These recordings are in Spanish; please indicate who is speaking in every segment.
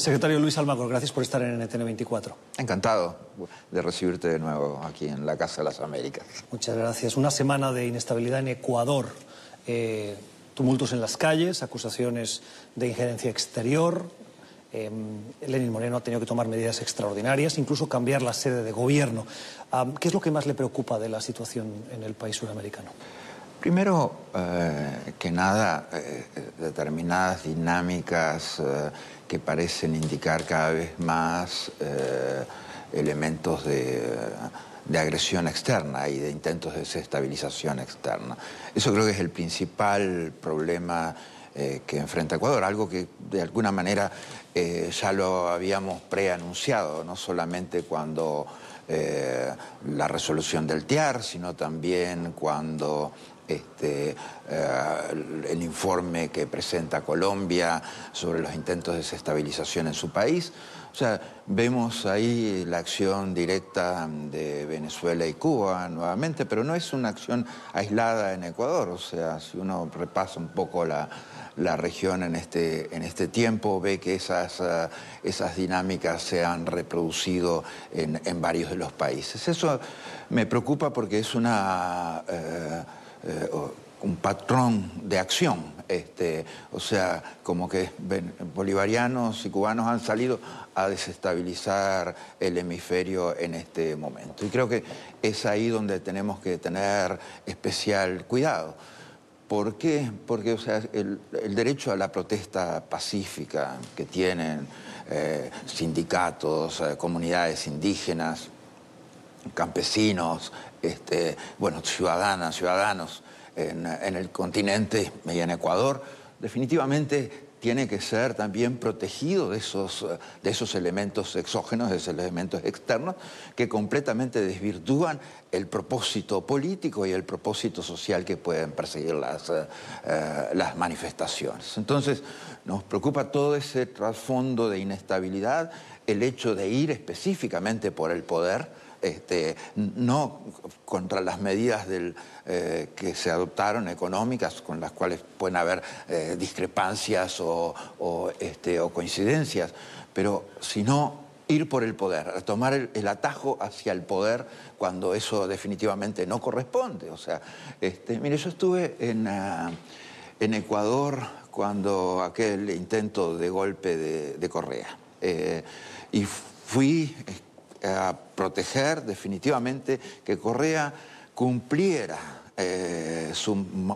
Speaker 1: Secretario Luis Almagro, gracias por estar en NTN 24.
Speaker 2: Encantado de recibirte de nuevo aquí en la Casa de las Américas.
Speaker 1: Muchas gracias. Una semana de inestabilidad en Ecuador. Eh, tumultos en las calles, acusaciones de injerencia exterior. Eh, Lenin Moreno ha tenido que tomar medidas extraordinarias, incluso cambiar la sede de gobierno. ¿Qué es lo que más le preocupa de la situación en el país suramericano?
Speaker 2: Primero eh, que nada, eh, determinadas dinámicas eh, que parecen indicar cada vez más elementos de, de, agresión externa y de intentos de desestabilización externa. Eso creo que es el principal problema que enfrenta Ecuador, algo que de alguna manera ya lo habíamos preanunciado, no solamente cuando la resolución del TIAR, sino también cuando este, eh, el informe que presenta Colombia sobre los intentos de desestabilización en su país. O sea, vemos ahí la acción directa de Venezuela y Cuba nuevamente, pero no es una acción aislada en Ecuador. O sea, si uno repasa un poco la, región en este, en este tiempo, ve que esas, eh, esas dinámicas se han reproducido en, varios de los países. Eso me preocupa porque es una... Eh, eh, un patrón de acción. Este, o sea, como que bolivarianos y cubanos han salido a desestabilizar el hemisferio en este momento. Y creo que es ahí donde tenemos que tener especial cuidado. ¿Por qué? Porque o sea, el, derecho a la protesta pacífica que tienen eh, sindicatos, eh, comunidades indígenas, campesinos, este, bueno, ciudadanas, ciudadanos en, el continente y en Ecuador, definitivamente tiene que ser también protegido de esos, de esos elementos exógenos, de esos elementos externos, que completamente desvirtúan el propósito político y el propósito social que pueden perseguir las, eh, las manifestaciones. Entonces, nos preocupa todo ese trasfondo de inestabilidad, el hecho de ir específicamente por el poder, este, no contra las medidas eh, que se adoptaron económicas, con las cuales pueden haber eh, discrepancias este, o, coincidencias, pero sino ir por el poder, tomar el, atajo hacia el poder cuando eso definitivamente no corresponde. O sea, este, mire, yo estuve en, ah, Ecuador cuando aquel intento de golpe de, Correa. Eh, y fui a proteger definitivamente que Correa cumpliera, eh,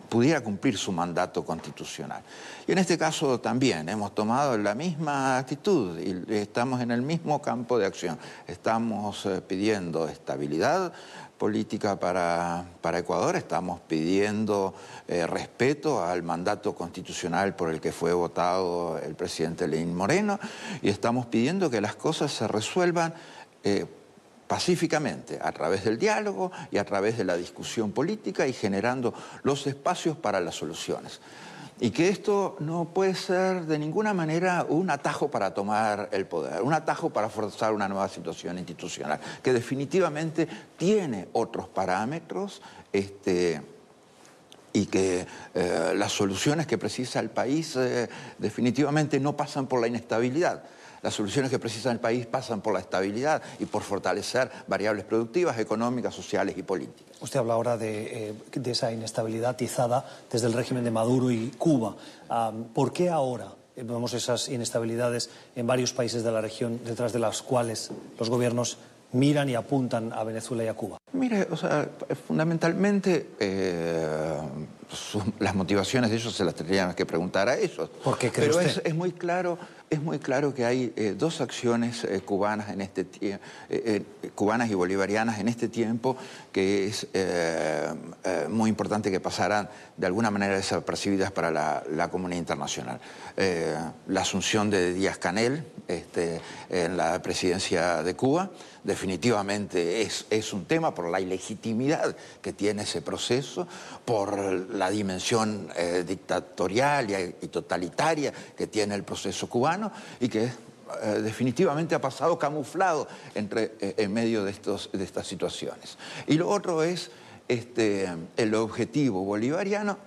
Speaker 2: pudiera cumplir su mandato constitucional. Y en este caso también hemos tomado la misma actitud y estamos en el mismo campo de acción. Estamos eh, pidiendo estabilidad política para, para, Ecuador, estamos pidiendo eh, respeto al mandato constitucional por el que fue votado el presidente Lenín Moreno y estamos pidiendo que las cosas se resuelvan eh, pacíficamente, a través del diálogo y a través de la discusión política y generando los espacios para las soluciones. Y que esto no puede ser de ninguna manera un atajo para tomar el poder, un atajo para forzar una nueva situación institucional, que definitivamente tiene otros parámetros este, y que eh, las soluciones que precisa el país eh, definitivamente no pasan por la inestabilidad las soluciones que precisa el país pasan por la estabilidad y por fortalecer variables productivas, económicas, sociales y políticas.
Speaker 1: Usted habla ahora de, eh, esa inestabilidad atizada desde el régimen de Maduro y Cuba. ¿Por qué ahora vemos esas inestabilidades en varios países de la región detrás de las cuales los gobiernos miran y apuntan a Venezuela y a Cuba?
Speaker 2: Mire, o sea, fundamentalmente eh, las motivaciones de ellos se las tendríamos que preguntar a ellos.
Speaker 1: ¿Por qué
Speaker 2: cree Pero es, muy claro es muy claro que hay eh, dos acciones eh, cubanas, en este eh, cubanas y bolivarianas en este tiempo que es muy importante que pasaran de alguna manera desapercibidas para la, comunidad internacional. la asunción de Díaz Canel este, en la presidencia de Cuba definitivamente es, es un tema por la ilegitimidad que tiene ese proceso, por la dimensión dictatorial y totalitaria que tiene el proceso cubano y que eh, definitivamente ha pasado camuflado entre, eh, en medio de, estos, de estas situaciones. Y lo otro es este, el objetivo bolivariano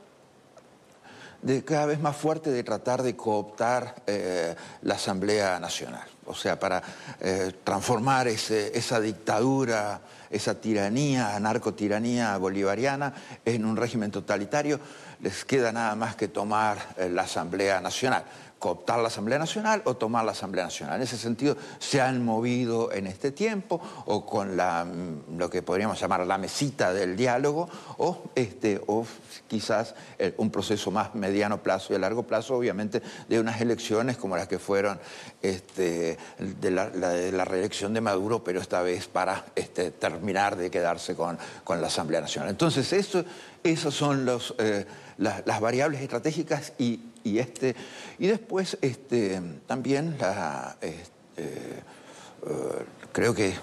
Speaker 2: de cada vez más fuerte de tratar de cooptar eh, la Asamblea Nacional. O sea, para eh, transformar esa dictadura, esa tiranía, narcotiranía bolivariana en un régimen totalitario, les queda nada más que tomar eh, la Asamblea Nacional cooptar la Asamblea Nacional o tomar la Asamblea Nacional. En ese sentido, se han movido en este tiempo o con mm, lo que podríamos llamar la mesita del diálogo o, este, o quizás eh, un proceso más mediano plazo y a largo plazo, obviamente, de unas elecciones como las que fueron este, de, la, reelección de Maduro, pero esta vez para este, terminar de quedarse con, con, la Asamblea Nacional. Entonces, esos son los... Eh, las variables estratégicas y, este, y después este, también este, eh, creo que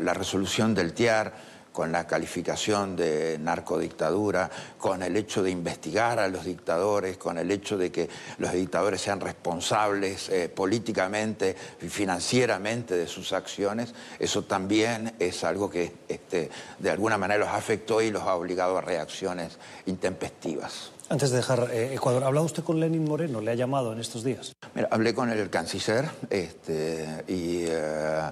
Speaker 2: la resolución del TIAR con la calificación de narcodictadura, con el hecho de investigar a los dictadores, con el hecho de que los dictadores sean responsables eh, políticamente y financieramente de sus acciones, eso también es algo que este, de alguna manera los afectó y los ha obligado a reacciones intempestivas.
Speaker 1: Antes de dejar eh, Ecuador, ¿ha hablado usted con Lenin Moreno? ¿Le ha llamado en estos días?
Speaker 2: Mira, hablé con el canciller este, y... Eh,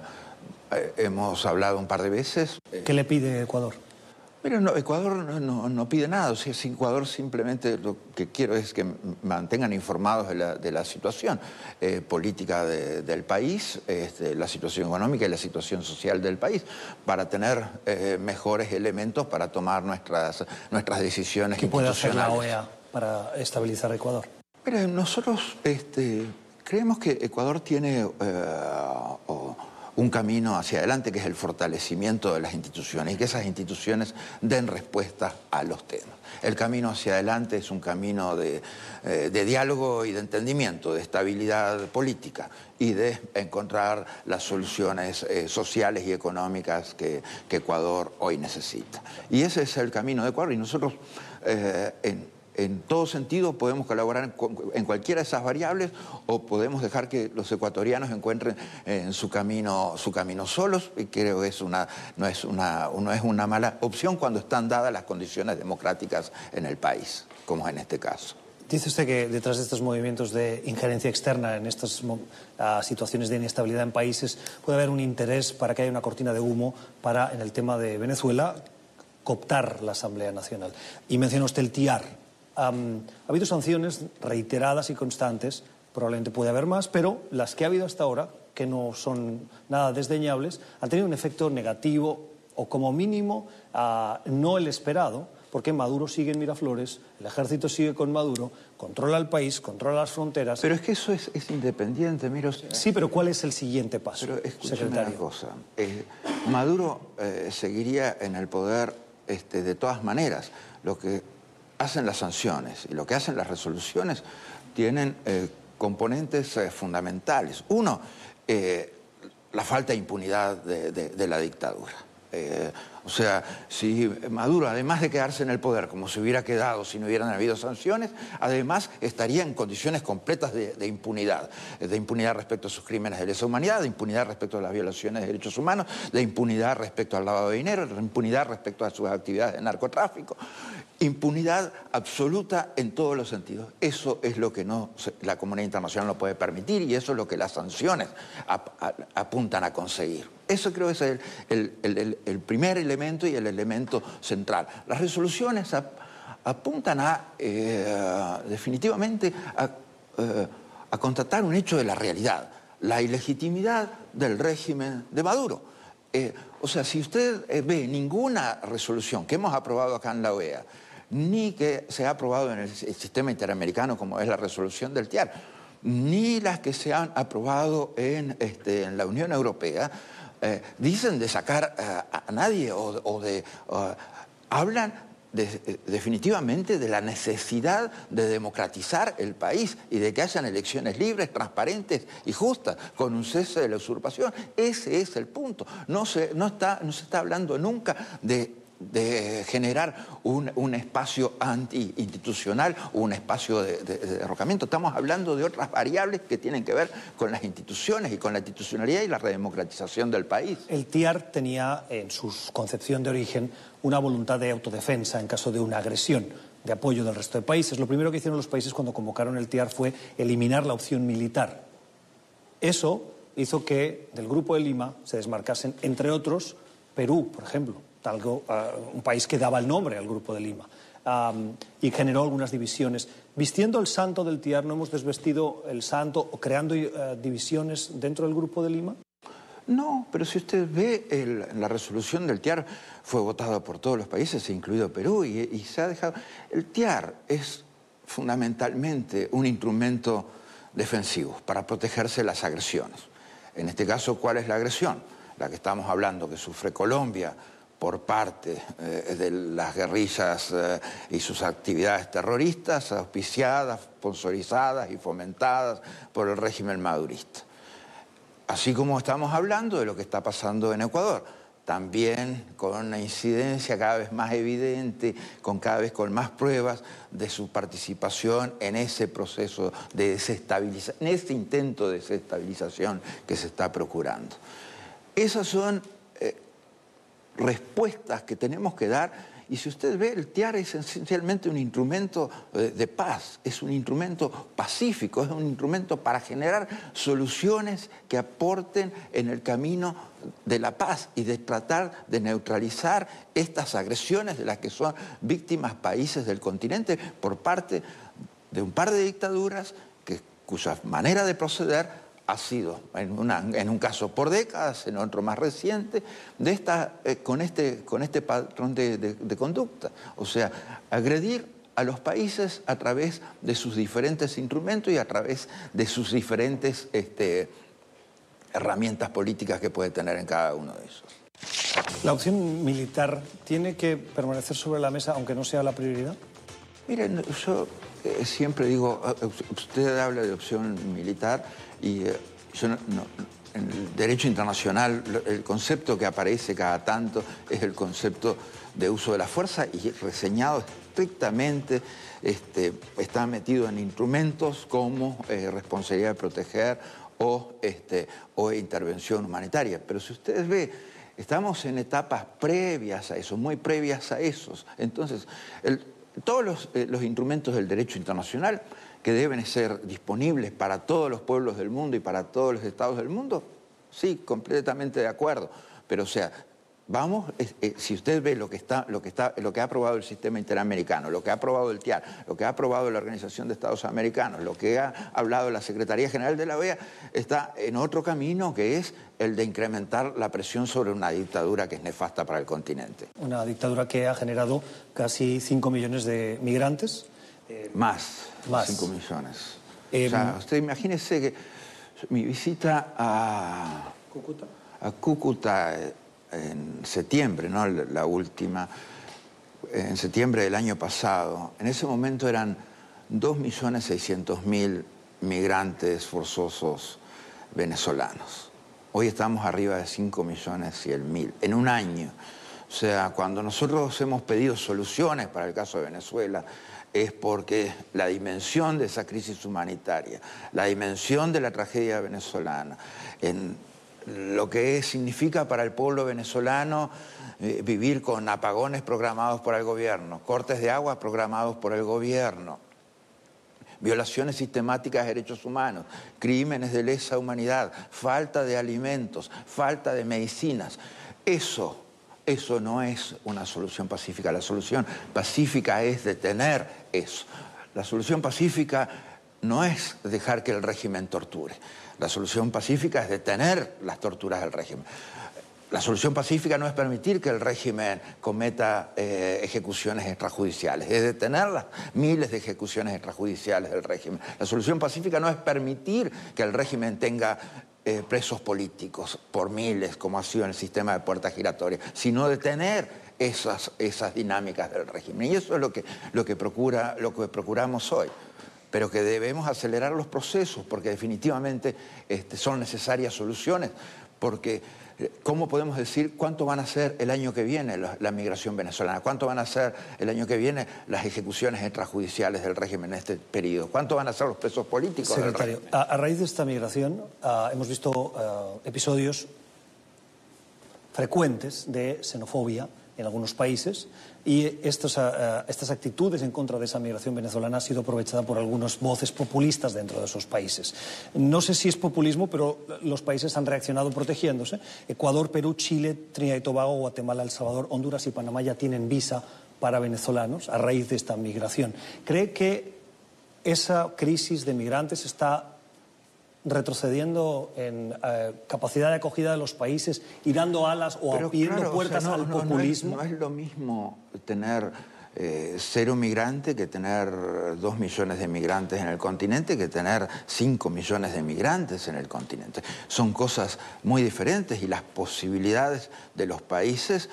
Speaker 2: eh, hemos hablado un par de veces.
Speaker 1: ¿Qué le pide Ecuador?
Speaker 2: Mira, no, Ecuador no, pide nada. O sea, Ecuador simplemente lo que quiero es que mantengan informados de la, situación eh, política del país, este, la situación económica y la situación social del país, para tener eh, mejores elementos para tomar nuestras, nuestras decisiones
Speaker 1: ¿Qué puede hacer la OEA para estabilizar Ecuador?
Speaker 2: Mira, nosotros este, creemos que Ecuador tiene un camino hacia adelante que es el fortalecimiento de las instituciones y que esas instituciones den respuesta a los temas. El camino hacia adelante es un camino de, eh, diálogo y de entendimiento, de estabilidad política y de encontrar las soluciones eh, sociales y económicas que, Ecuador hoy necesita. Y ese es el camino de Ecuador y nosotros eh, en, en todo sentido podemos colaborar en cualquiera de esas variables o podemos dejar que los ecuatorianos encuentren en su camino, su camino solos y creo que es una, no, es una, no es una mala opción cuando están dadas las condiciones democráticas en el país, como en este caso.
Speaker 1: Dice usted que detrás de estos movimientos de injerencia externa en estas situaciones de inestabilidad en países puede haber un interés para que haya una cortina de humo para, en el tema de Venezuela, cooptar la Asamblea Nacional. Y menciona usted el TIAR, ha habido sanciones reiteradas y constantes, probablemente puede haber más, pero las que ha habido hasta ahora, que no son nada desdeñables, han tenido un efecto negativo o como mínimo no el esperado, porque Maduro sigue en Miraflores, el ejército sigue con Maduro, controla el país, controla las fronteras.
Speaker 2: Pero es que eso es, independiente, mira.
Speaker 1: Sí, pero ¿cuál es el siguiente paso,
Speaker 2: secretario? Una cosa. Eh, Maduro eh, seguiría en el poder este, de todas maneras. Lo que hacen las sanciones y lo que hacen las resoluciones tienen eh, componentes eh, fundamentales. Uno, eh, la falta de impunidad de la dictadura. O sea, si Maduro, además de quedarse en el poder, como se hubiera quedado si no hubieran habido sanciones, además estaría en condiciones completas de, impunidad. De impunidad respecto a sus crímenes de lesa humanidad, de impunidad respecto a las violaciones de derechos humanos, de impunidad respecto al lavado de dinero, de impunidad respecto a sus actividades de narcotráfico. Impunidad absoluta en todos los sentidos. Eso es lo que no, la comunidad internacional no puede permitir y eso es lo que las sanciones apuntan a conseguir. Eso creo que es el, primer elemento y el elemento central. Las resoluciones apuntan a, eh, definitivamente, eh, a, constatar un hecho de la realidad, la ilegitimidad del régimen de Maduro. Eh, o sea, si usted ve ninguna resolución que hemos aprobado acá en la OEA, ni que se ha aprobado en el sistema interamericano como es la resolución del TIAR, ni las que se han aprobado en, este, la Unión Europea, eh, dicen de sacar eh, a nadie o, de... hablan definitivamente de la necesidad de democratizar el país y de que hayan elecciones libres, transparentes y justas, con un cese de la usurpación. Ese es el punto. No no está, no se está hablando nunca de de generar un, espacio anti-institucional un espacio de, derrocamiento. Estamos hablando de otras variables que tienen que ver con las instituciones y con la institucionalidad y la redemocratización del país.
Speaker 1: El TIAR tenía en su concepción de origen una voluntad de autodefensa en caso de una agresión. de apoyo del resto de países. Lo primero que hicieron los países cuando convocaron el TIAR fue eliminar la opción militar. Eso hizo que del Grupo de Lima se desmarcasen, entre otros, Perú, por ejemplo, algo, uh, un país que daba el nombre al Grupo de Lima, y generó algunas divisiones. Vistiendo el santo del TIAR, ¿no hemos desvestido el santo o creando uh, divisiones dentro del Grupo de Lima?
Speaker 2: No, pero si usted ve la resolución del TIAR fue votada por todos los países, incluido Perú, y, y se ha dejado... El TIAR es fundamentalmente un instrumento defensivo para protegerse de las agresiones. En este caso, ¿cuál es la agresión? La que estamos hablando, que sufre Colombia por parte eh, de las guerrillas eh, y sus actividades terroristas, auspiciadas, sponsorizadas y fomentadas por el régimen madurista. Así como estamos hablando de lo que está pasando en Ecuador, también con una incidencia cada vez más evidente, con cada vez con más pruebas de su participación en ese proceso de desestabilización, en ese intento de desestabilización que se está procurando. Esas son respuestas que tenemos que dar. Y si usted ve, el TIAR es esencialmente un instrumento de paz, es un instrumento pacífico, es un instrumento para generar soluciones que aporten en el camino de la paz y de tratar de neutralizar estas agresiones de las que son víctimas países del continente por parte de un par de dictaduras que, cuya manera de proceder ha sido, en, una, en, un caso por décadas, en otro más reciente, de esta, eh, con, este, con este patrón de, de, de, conducta. O sea, agredir a los países a través de sus diferentes instrumentos y a través de sus diferentes este, herramientas políticas que puede tener en cada uno de esos.
Speaker 1: ¿La opción militar tiene que permanecer sobre la mesa aunque no sea la prioridad?
Speaker 2: Miren, yo eh, siempre digo, eh, usted habla de opción militar y eh, en el derecho internacional el concepto que aparece cada tanto es el concepto de uso de la fuerza y reseñado estrictamente este, está metido en instrumentos como eh, responsabilidad de proteger o, este, o intervención humanitaria. Pero si ustedes ven, estamos en etapas previas a eso, muy previas a esos. Entonces, todos eh, los instrumentos del derecho internacional que deben ser disponibles para todos los pueblos del mundo y para todos los estados del mundo, sí, completamente de acuerdo. Pero o sea, vamos, eh, si usted ve lo que, está, lo, que está, lo que ha aprobado el sistema interamericano, lo que ha aprobado el TIAR, lo que ha aprobado la Organización de Estados Americanos, lo que ha hablado la Secretaría General de la OEA, está en otro camino que es el de incrementar la presión sobre una dictadura que es nefasta para el continente.
Speaker 1: Una dictadura que ha generado casi 5 millones de migrantes.
Speaker 2: Eh, más, más, 5 millones. Eh, o sea, usted imagínese que mi visita a
Speaker 1: Cúcuta,
Speaker 2: a Cúcuta en septiembre, ¿no? la última, en septiembre del año pasado, en ese momento eran 2.600.000 migrantes forzosos venezolanos. Hoy estamos arriba de 5.100.000 en un año. O sea, cuando nosotros hemos pedido soluciones para el caso de Venezuela, es porque la dimensión de esa crisis humanitaria, la dimensión de la tragedia venezolana, en lo que significa para el pueblo venezolano eh, vivir con apagones programados por el gobierno, cortes de agua programados por el gobierno, violaciones sistemáticas de derechos humanos, crímenes de lesa humanidad, falta de alimentos, falta de medicinas. Eso eso no es una solución pacífica. La solución pacífica es detener eso. La solución pacífica no es dejar que el régimen torture. La solución pacífica es detener las torturas del régimen. La solución pacífica no es permitir que el régimen cometa eh, ejecuciones extrajudiciales, es detener las miles de ejecuciones extrajudiciales del régimen. La solución pacífica no es permitir que el régimen tenga eh, presos políticos por miles, como ha sido en el sistema de puertas giratorias, sino detener esas, esas dinámicas del régimen. Y eso es lo que, lo que, procura, lo que procuramos hoy pero que debemos acelerar los procesos porque definitivamente este, son necesarias soluciones, porque eh, ¿cómo podemos decir cuánto van a ser el año que viene la, la, migración venezolana? ¿Cuánto van a ser el año que viene las ejecuciones extrajudiciales del régimen en este periodo? ¿Cuánto van a ser los presos políticos
Speaker 1: Secretario,
Speaker 2: del?
Speaker 1: A, a, raíz de esta migración uh, hemos visto uh, episodios frecuentes de xenofobia en algunos países y eh, estas actitudes en contra de esa migración venezolana han sido aprovechadas por algunas voces populistas dentro de esos países. No sé si es populismo, pero los países han reaccionado protegiéndose. Ecuador, Perú, Chile, Trinidad y Tobago, Guatemala, El Salvador, Honduras y Panamá ya tienen visa para venezolanos a raíz de esta migración. ¿Cree que esa crisis de migrantes está retrocediendo en eh, capacidad de acogida de los países y dando alas o abriendo puertas al populismo.
Speaker 2: No es, lo mismo tener eh, cero migrante que tener dos millones de migrantes en el continente que tener cinco millones de migrantes en el continente. Son cosas muy diferentes y las posibilidades de los países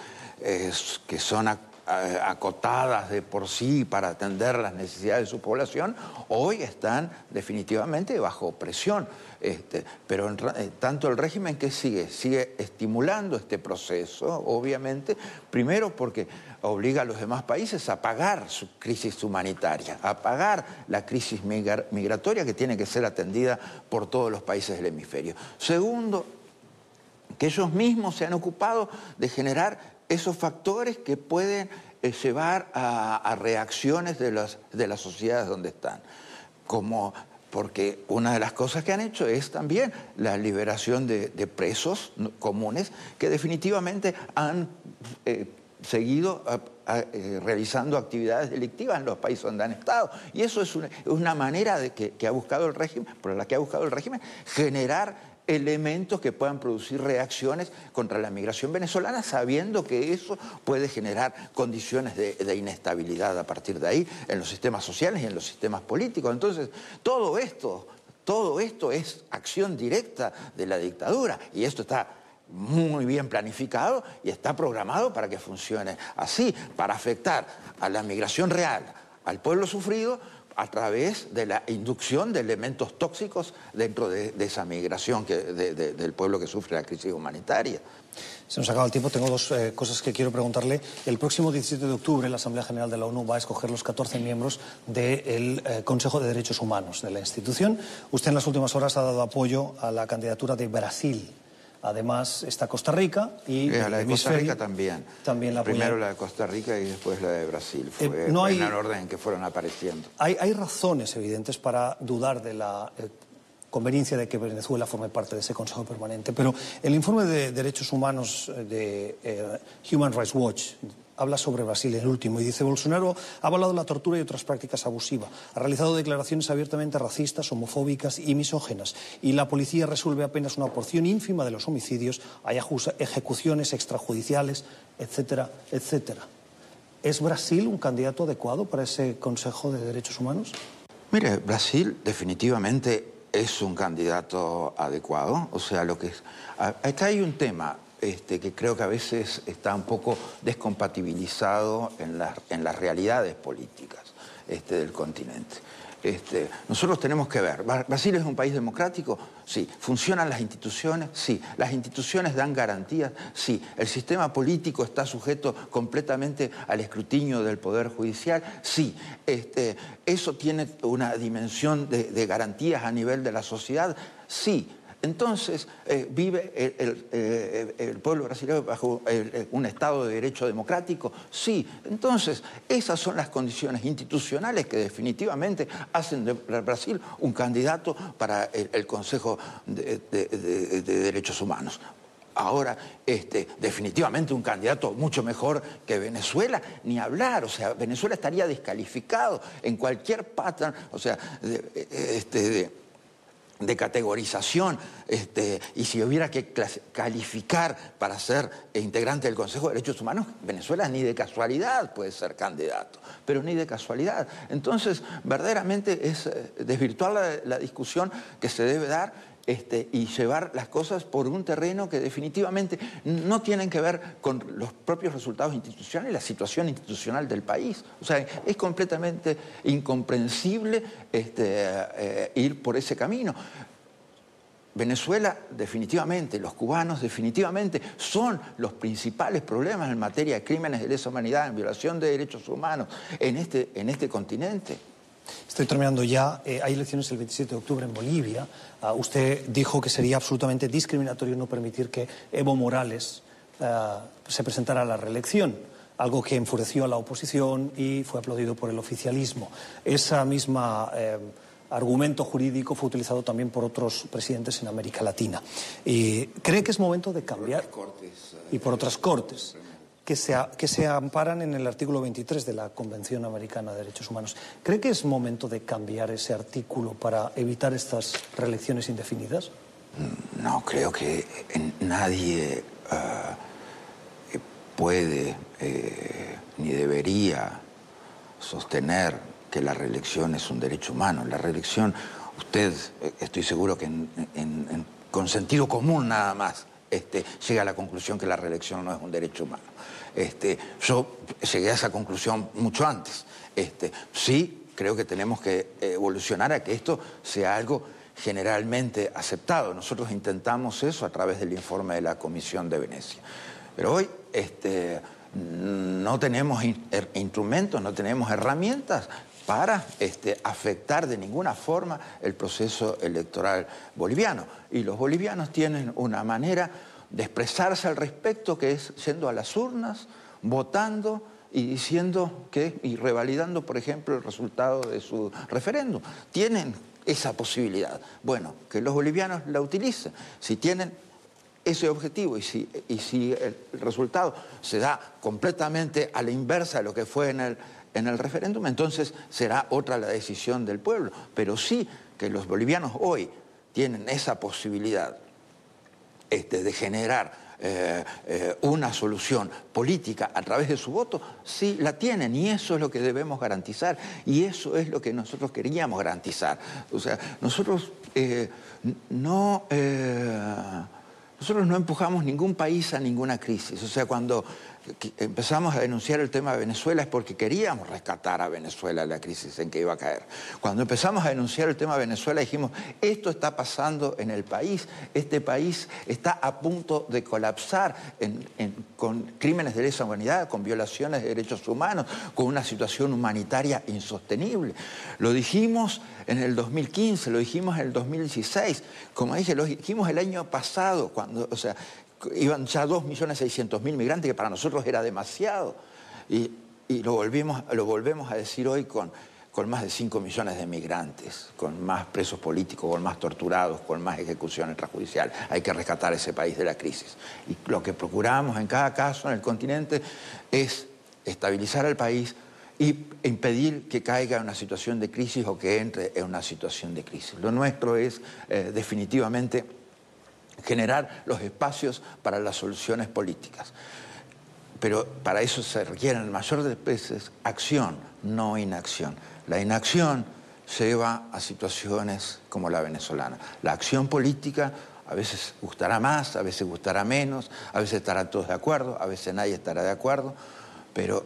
Speaker 2: que son acotadas de por sí para atender las necesidades de su población, hoy están definitivamente bajo presión. Este, pero eh, tanto el régimen que sigue, sigue estimulando este proceso, obviamente, primero porque obliga a los demás países a pagar su crisis humanitaria, a pagar la crisis migratoria que tiene que ser atendida por todos los países del hemisferio. Segundo, que ellos mismos se han ocupado de generar esos factores que pueden eh, llevar a, reacciones de las, de las sociedades donde están. Como porque una de las cosas que han hecho es también la liberación de, presos comunes que definitivamente han eh, seguido eh, realizando actividades delictivas en los países donde han estado. Y eso es una, manera de que, que, ha buscado el régimen, por la que ha buscado el régimen, generar elementos que puedan producir reacciones contra la migración venezolana, sabiendo que eso puede generar condiciones de, inestabilidad a partir de ahí en los sistemas sociales y en los sistemas políticos. Entonces, todo esto, todo esto es acción directa de la dictadura y esto está muy bien planificado y está programado para que funcione así, para afectar a la migración real, al pueblo sufrido, a través de la inducción de elementos tóxicos dentro de, esa migración del pueblo que sufre la crisis humanitaria.
Speaker 1: Se nos acaba el tiempo. Tengo dos eh, cosas que quiero preguntarle. El próximo 17 de octubre la Asamblea General de la ONU va a escoger los 14 miembros del eh, Consejo de Derechos Humanos de la institución. Usted en las últimas horas ha dado apoyo a la candidatura de Brasil Además está Costa Rica y...
Speaker 2: la de Costa Rica también.
Speaker 1: También la
Speaker 2: Primero la de Costa Rica y después la de Brasil. Fue eh, no hay, en el orden en que fueron apareciendo.
Speaker 1: Hay, hay razones evidentes para dudar de la eh, conveniencia de que Venezuela forme parte de ese Consejo Permanente, pero el informe de Derechos Humanos de eh, Human Rights Watch habla sobre Brasil, el último, y dice Bolsonaro ha avalado la tortura y otras prácticas abusivas, ha realizado declaraciones abiertamente racistas, homofóbicas y misógenas, y la policía resuelve apenas una porción ínfima de los homicidios, hay ejecuciones extrajudiciales, etcétera, etcétera. ¿Es Brasil un candidato adecuado para ese Consejo de Derechos Humanos?
Speaker 2: Mire, Brasil definitivamente es un candidato adecuado. O sea, lo que es. Acá hay un tema. Este, que creo que a veces está un poco descompatibilizado en, en las realidades políticas este, del continente. Este, nosotros tenemos que ver, ¿Brasil es un país democrático? Sí. ¿Funcionan las instituciones? Sí. ¿Las instituciones dan garantías? Sí. ¿El sistema político está sujeto completamente al escrutinio del Poder Judicial? Sí. Este, ¿Eso tiene una dimensión de garantías a nivel de la sociedad? Sí. Entonces, eh, ¿vive eh, el, pueblo brasileño bajo un Estado de Derecho democrático? Sí. Entonces, esas son las condiciones institucionales que definitivamente hacen de Brasil un candidato para el, Consejo de, Derechos Humanos. Ahora, este, definitivamente un candidato mucho mejor que Venezuela, ni hablar, o sea, Venezuela estaría descalificado en cualquier pattern, o sea, este, de categorización, este, y si hubiera que calificar para ser integrante del Consejo de Derechos Humanos, Venezuela ni de casualidad puede ser candidato, pero ni de casualidad. Entonces, verdaderamente es eh, desvirtuar la discusión que se debe dar este, y llevar las cosas por un terreno que definitivamente no tienen que ver con los propios resultados institucionales, la situación institucional del país. O sea, es completamente incomprensible este, eh, ir por ese camino. Venezuela definitivamente, los cubanos definitivamente son los principales problemas en materia de crímenes de lesa humanidad, en violación de derechos humanos en este, en este continente.
Speaker 1: Estoy terminando ya. Eh, hay elecciones el 27 de octubre en Bolivia. Ah, usted dijo que sería absolutamente discriminatorio no permitir que Evo Morales ah, se presentara a la reelección. algo que enfureció a la oposición y fue aplaudido por el oficialismo. Esa misma eh, argumento jurídico fue utilizado también por otros presidentes en América Latina. Y ¿Cree que es momento de cambiar? y por otras cortes que se, que se amparan en el artículo 23 de la Convención Americana de Derechos Humanos. ¿Cree que es momento de cambiar ese artículo para evitar estas reelecciones indefinidas?
Speaker 2: No, creo que nadie uh, puede eh, ni debería sostener que la reelección es un derecho humano. La reelección, usted, eh, estoy seguro que con sentido común nada más, este, llega a la conclusión que la reelección no es un derecho humano. Este, yo llegué a esa conclusión mucho antes. Este, sí, creo que tenemos que evolucionar a que esto sea algo generalmente aceptado. Nosotros intentamos eso a través del informe de la Comisión de Venecia. Pero hoy este, no tenemos instrumentos, no tenemos herramientas para este, afectar de ninguna forma el proceso electoral boliviano. Y los bolivianos tienen una manera de expresarse al respecto que es yendo a las urnas, votando y diciendo que, y revalidando, por ejemplo, el resultado de su referéndum. Tienen esa posibilidad. Bueno, que los bolivianos la utilicen. Si tienen ese objetivo y si, y si el resultado se da completamente a la inversa de lo que fue en el, en el referéndum, entonces será otra la decisión del pueblo. Pero sí que los bolivianos hoy tienen esa posibilidad este, de generar eh, eh, una solución política a través de su voto, sí la tienen y eso es lo que debemos garantizar y eso es lo que nosotros queríamos garantizar. O sea, nosotros eh, no... nosotros no empujamos ningún país a ninguna crisis. O sea, cuando empezamos a denunciar el tema de Venezuela es porque queríamos rescatar a Venezuela de la crisis en que iba a caer. Cuando empezamos a denunciar el tema de Venezuela dijimos, esto está pasando en el país, este país está a punto de colapsar con crímenes de lesa humanidad, con violaciones de derechos humanos, con una situación humanitaria insostenible. Lo dijimos en el 2015, lo dijimos en el 2016, como dije, lo dijimos el año pasado, cuando, o sea, iban ya 2.600.000 migrantes, que para nosotros era demasiado. Y, lo, volvimos, lo volvemos a decir hoy con, con más de 5 millones de migrantes, con más presos políticos, con más torturados, con más ejecuciones extrajudiciales. Hay que rescatar ese país de la crisis. Y lo que procuramos en cada caso en el continente es estabilizar el país y impedir que caiga en una situación de crisis o que entre en una situación de crisis. Lo nuestro es eh, definitivamente generar los espacios para las soluciones políticas. Pero para eso se requiere el mayor de veces acción, no inacción. La inacción lleva a situaciones como la venezolana. La acción política a veces gustará más, a veces gustará menos, a veces estarán todos de acuerdo, a veces nadie estará de acuerdo, pero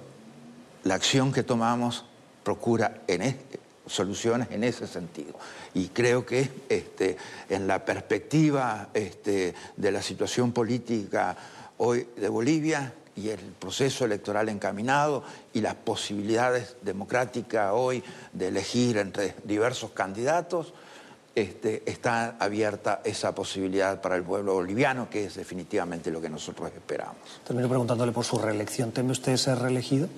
Speaker 2: la acción que tomamos procura en, soluciones en ese sentido. Y creo que este, en la perspectiva este, de la situación política hoy de Bolivia y el proceso electoral encaminado y las posibilidades democráticas hoy de elegir entre diversos candidatos, este, está abierta esa posibilidad para el pueblo boliviano, que es definitivamente lo que nosotros esperamos.
Speaker 1: Termino preguntándole por su reelección. ¿Teme usted ser reelegido?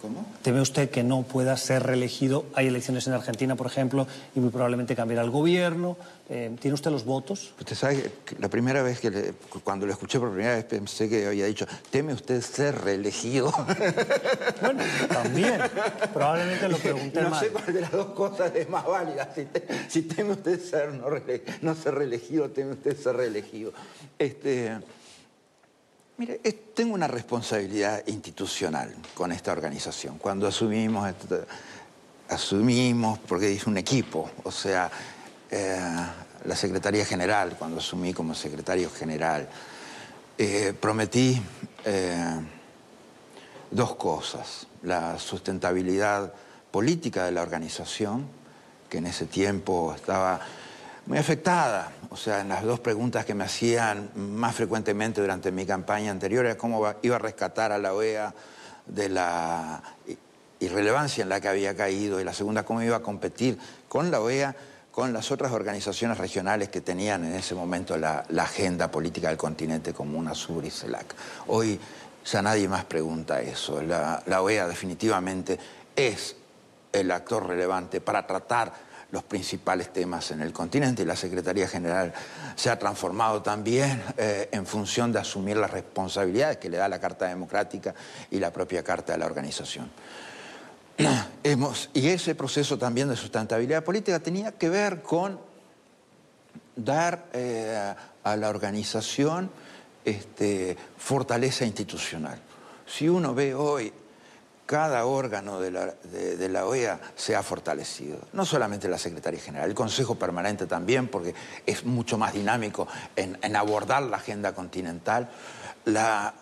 Speaker 2: ¿Cómo?
Speaker 1: ¿Teme usted que no pueda ser reelegido? Hay elecciones en Argentina, por ejemplo, y muy probablemente cambiará el gobierno. Eh, ¿Tiene usted los votos?
Speaker 2: Usted sabe que la primera vez que cuando lo escuché por primera vez pensé que había dicho, ¿teme usted ser reelegido?
Speaker 1: Bueno, también. Probablemente lo pregunté
Speaker 2: no
Speaker 1: mal.
Speaker 2: No sé cuál de las dos cosas es más válida. Si, teme usted ser no, no ser reelegido, teme usted ser reelegido. Este... Mire, tengo una responsabilidad institucional con esta organización. Cuando asumimos, asumimos, porque es un equipo, o sea, eh, la Secretaría General, cuando asumí como secretario general, eh, prometí eh, dos cosas. La sustentabilidad política de la organización, que en ese tiempo estaba muy afectada. O sea, en las dos preguntas que me hacían más frecuentemente durante mi campaña anterior era cómo iba a rescatar a la OEA de la irrelevancia en la que había caído y la segunda cómo iba a competir con la OEA con las otras organizaciones regionales que tenían en ese momento la, agenda política del continente como una y CELAC. Hoy ya nadie más pregunta eso. La, la OEA definitivamente es el actor relevante para tratar los principales temas en el continente y la Secretaría General se ha transformado también eh, en función de asumir las responsabilidades que le da la Carta Democrática y la propia Carta de la organización. Hemos, y ese proceso también de sustentabilidad política tenía que ver con dar eh, a la organización este, fortaleza institucional. Si uno ve hoy cada órgano de la, OEA se ha fortalecido. No solamente la Secretaría General, el Consejo Permanente también, porque es mucho más dinámico en, abordar la agenda continental. la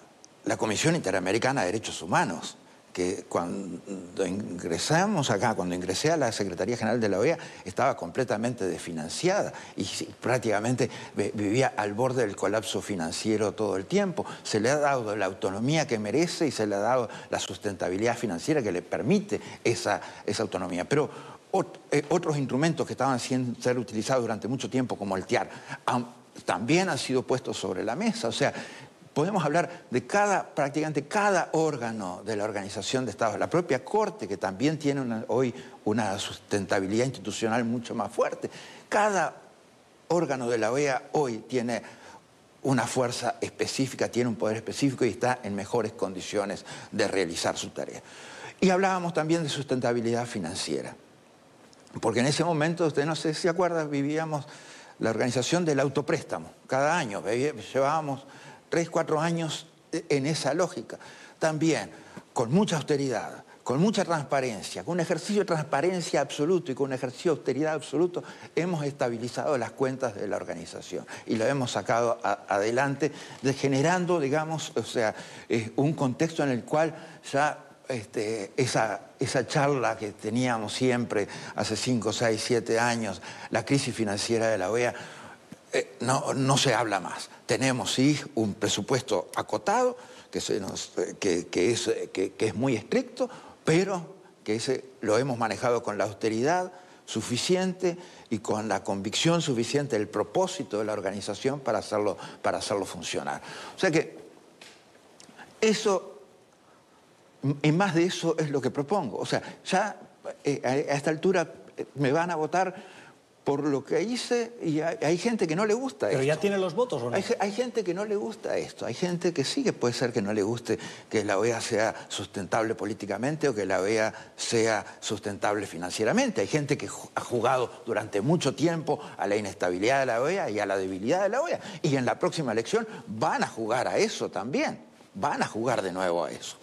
Speaker 2: Comisión Interamericana de Derechos Humanos que cuando ingresamos acá, cuando ingresé a la Secretaría General de la OEA, estaba completamente desfinanciada y prácticamente vivía al borde del colapso financiero todo el tiempo. Se le ha dado la autonomía que merece y se le ha dado la sustentabilidad financiera que le permite esa, esa autonomía. Pero eh, otros instrumentos que estaban siendo ser utilizados durante mucho tiempo, como el TIAR, también han sido puestos sobre la mesa. O sea, podemos hablar de cada, prácticamente cada órgano de la Organización de Estados, la propia Corte, que también tiene hoy una sustentabilidad institucional mucho más fuerte. Cada órgano de la OEA hoy tiene una fuerza específica, tiene un poder específico y está en mejores condiciones de realizar su tarea. Y hablábamos también de sustentabilidad financiera, porque en ese momento, usted no sé si acuerda, vivíamos la organización del autopréstamo. Cada año llevábamos tres, cuatro años en esa lógica. También, con mucha austeridad, con mucha transparencia, con un ejercicio de transparencia absoluto y con un ejercicio de austeridad absoluto, hemos estabilizado las cuentas de la organización y lo hemos sacado adelante, generando, digamos, o sea, un contexto en el cual ya este, esa, esa, charla que teníamos siempre hace cinco, seis, siete años, la crisis financiera de la OEA, eh, no, no, se habla más. Tenemos, sí, un presupuesto acotado, que, se nos, eh, que, es, es, muy estricto, pero que lo hemos manejado con la austeridad suficiente y con la convicción suficiente del propósito de la organización para hacerlo, para hacerlo funcionar. O sea que eso, y más de eso es lo que propongo. O sea, ya eh, a esta altura me van a votar por lo que hice y hay, gente que no le gusta
Speaker 1: esto.
Speaker 2: ¿Pero
Speaker 1: ya tiene los votos o no?
Speaker 2: Hay, gente que no le gusta esto, hay gente que sí que puede ser que no le guste que la OEA sea sustentable políticamente o que la OEA sea sustentable financieramente. Hay gente que ha jugado durante mucho tiempo a la inestabilidad de la OEA y a la debilidad de la OEA y en la próxima elección van a jugar a eso también, van a jugar de nuevo a eso.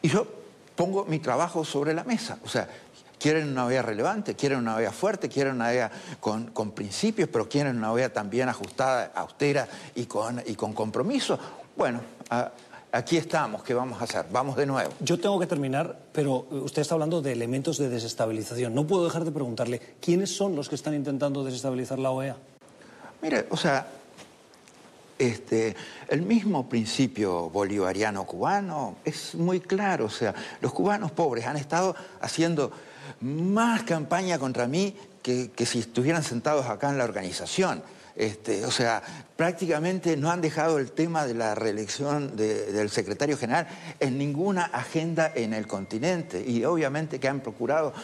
Speaker 2: Y yo pongo mi trabajo sobre la mesa, o sea, quieren una OEA relevante, quieren una OEA fuerte, quieren una OEA con, principios, pero quieren una OEA también ajustada, austera y con, y con compromiso. Bueno, aquí estamos, ¿qué vamos a hacer? Vamos de nuevo.
Speaker 1: Yo tengo que terminar, pero usted está hablando de elementos de desestabilización. No puedo dejar de preguntarle, ¿quiénes son los que están intentando desestabilizar la OEA?
Speaker 2: Mire, o sea, este, el mismo principio bolivariano cubano es muy claro. O sea, los cubanos pobres han estado haciendo más campaña contra mí que, si estuvieran sentados acá en la organización. Este, o sea, prácticamente no han dejado el tema de la reelección del secretario general en ninguna agenda en el continente y obviamente que han procurado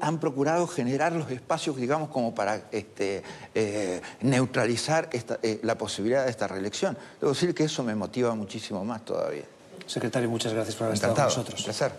Speaker 2: han procurado generar los espacios, digamos, como para este, eh, neutralizar eh, la posibilidad de esta reelección. Debo decir que eso me motiva muchísimo más todavía.
Speaker 1: Secretario, muchas gracias por haber estado con nosotros.
Speaker 2: Un placer.